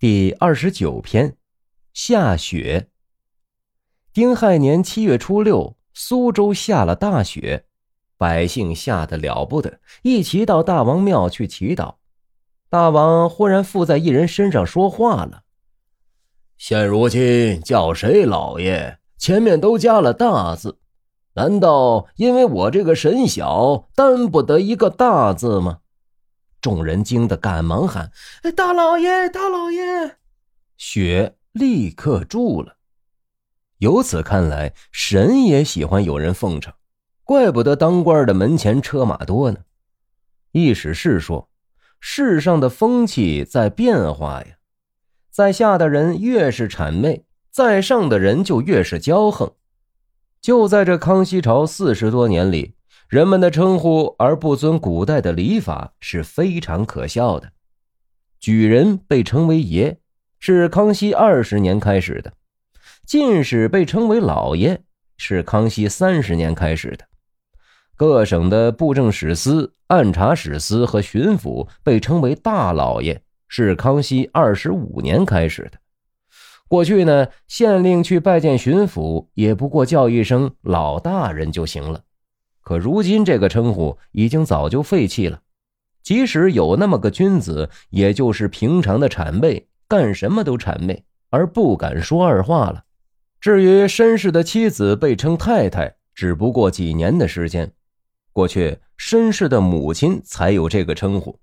第二十九篇，下雪。丁亥年七月初六，苏州下了大雪，百姓吓得了不得，一齐到大王庙去祈祷。大王忽然附在一人身上说话了：“现如今叫谁老爷？前面都加了大字，难道因为我这个神小，担不得一个大字吗？”众人惊得赶忙喊：“大老爷，大老爷！”雪立刻住了。由此看来，神也喜欢有人奉承，怪不得当官的门前车马多呢。意思是说，世上的风气在变化呀，在下的人越是谄媚，在上的人就越是骄横。就在这康熙朝四十多年里。人们的称呼而不遵古代的礼法是非常可笑的。举人被称为爷，是康熙二十年开始的；进士被称为老爷，是康熙三十年开始的；各省的布政使司、按察使司和巡抚被称为大老爷，是康熙二十五年开始的。过去呢，县令去拜见巡抚，也不过叫一声“老大人”就行了。可如今这个称呼已经早就废弃了，即使有那么个君子，也就是平常的谄媚，干什么都谄媚，而不敢说二话了。至于绅士的妻子被称太太，只不过几年的时间。过去绅士的母亲才有这个称呼，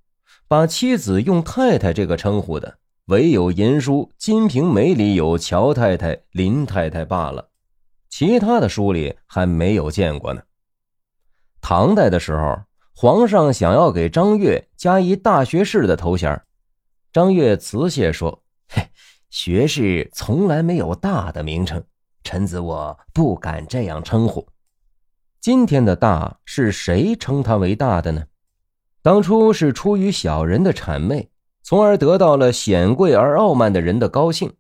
把妻子用太太这个称呼的，唯有银书《金瓶梅》里有乔太太、林太太罢了，其他的书里还没有见过呢。唐代的时候，皇上想要给张悦加一大学士的头衔，张悦辞谢说：“嘿，学士从来没有大的名称，臣子我不敢这样称呼。今天的大是谁称他为大的呢？当初是出于小人的谄媚，从而得到了显贵而傲慢的人的高兴，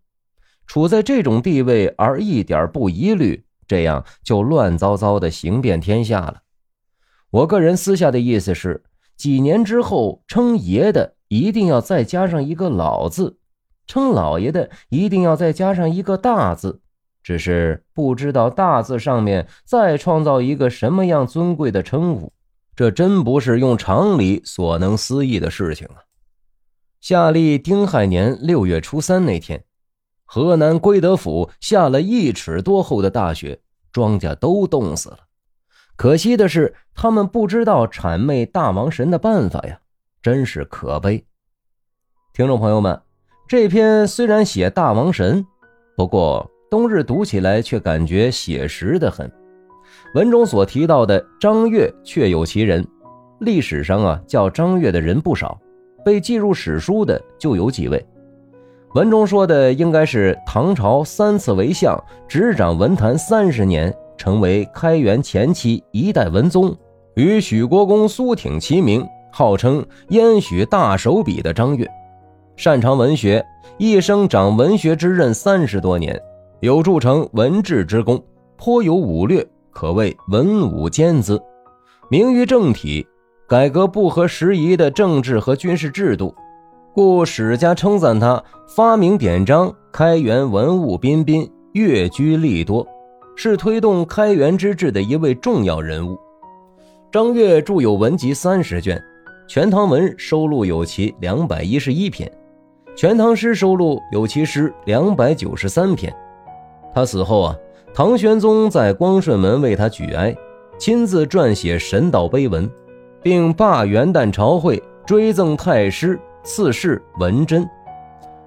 处在这种地位而一点不疑虑，这样就乱糟糟的行遍天下了。”我个人私下的意思是，几年之后称爷的一定要再加上一个老字，称老爷的一定要再加上一个大字。只是不知道大字上面再创造一个什么样尊贵的称呼，这真不是用常理所能思议的事情啊！夏历丁亥年六月初三那天，河南归德府下了一尺多厚的大雪，庄稼都冻死了。可惜的是，他们不知道谄媚大王神的办法呀，真是可悲。听众朋友们，这篇虽然写大王神，不过冬日读起来却感觉写实的很。文中所提到的张悦确有其人，历史上啊叫张悦的人不少，被记入史书的就有几位。文中说的应该是唐朝三次为相，执掌文坛三十年。成为开元前期一代文宗，与许国公苏挺齐名，号称燕许大手笔的张悦，擅长文学，一生掌文学之任三十多年，有著成文治之功，颇有武略，可谓文武兼资，名于政体，改革不合时宜的政治和军事制度，故史家称赞他发明典章，开元文物彬彬，乐居利多。是推动开元之治的一位重要人物。张悦著有文集三十卷，《全唐文》收录有其两百一十一篇，《全唐诗》收录有其诗两百九十三篇。他死后啊，唐玄宗在光顺门为他举哀，亲自撰写神道碑文，并罢元旦朝会，追赠太师、赐谥文贞，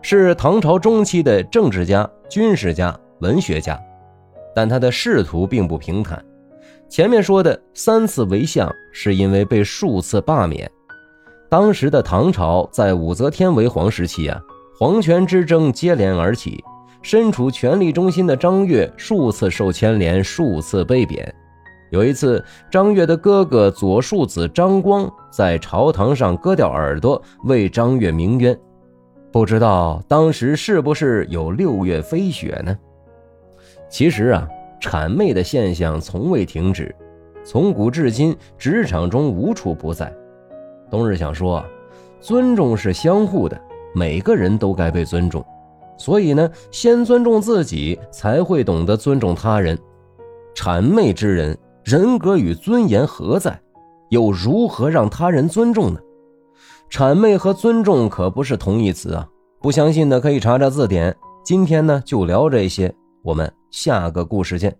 是唐朝中期的政治家、军事家、文学家。但他的仕途并不平坦。前面说的三次为相，是因为被数次罢免。当时的唐朝在武则天为皇时期啊，皇权之争接连而起，身处权力中心的张悦数次受牵连，数次被贬。有一次，张悦的哥哥左庶子张光在朝堂上割掉耳朵，为张悦鸣冤。不知道当时是不是有六月飞雪呢？其实啊，谄媚的现象从未停止，从古至今，职场中无处不在。冬日想说，尊重是相互的，每个人都该被尊重，所以呢，先尊重自己，才会懂得尊重他人。谄媚之人，人格与尊严何在？又如何让他人尊重呢？谄媚和尊重可不是同义词啊！不相信的可以查查字典。今天呢，就聊这些，我们下个故事见。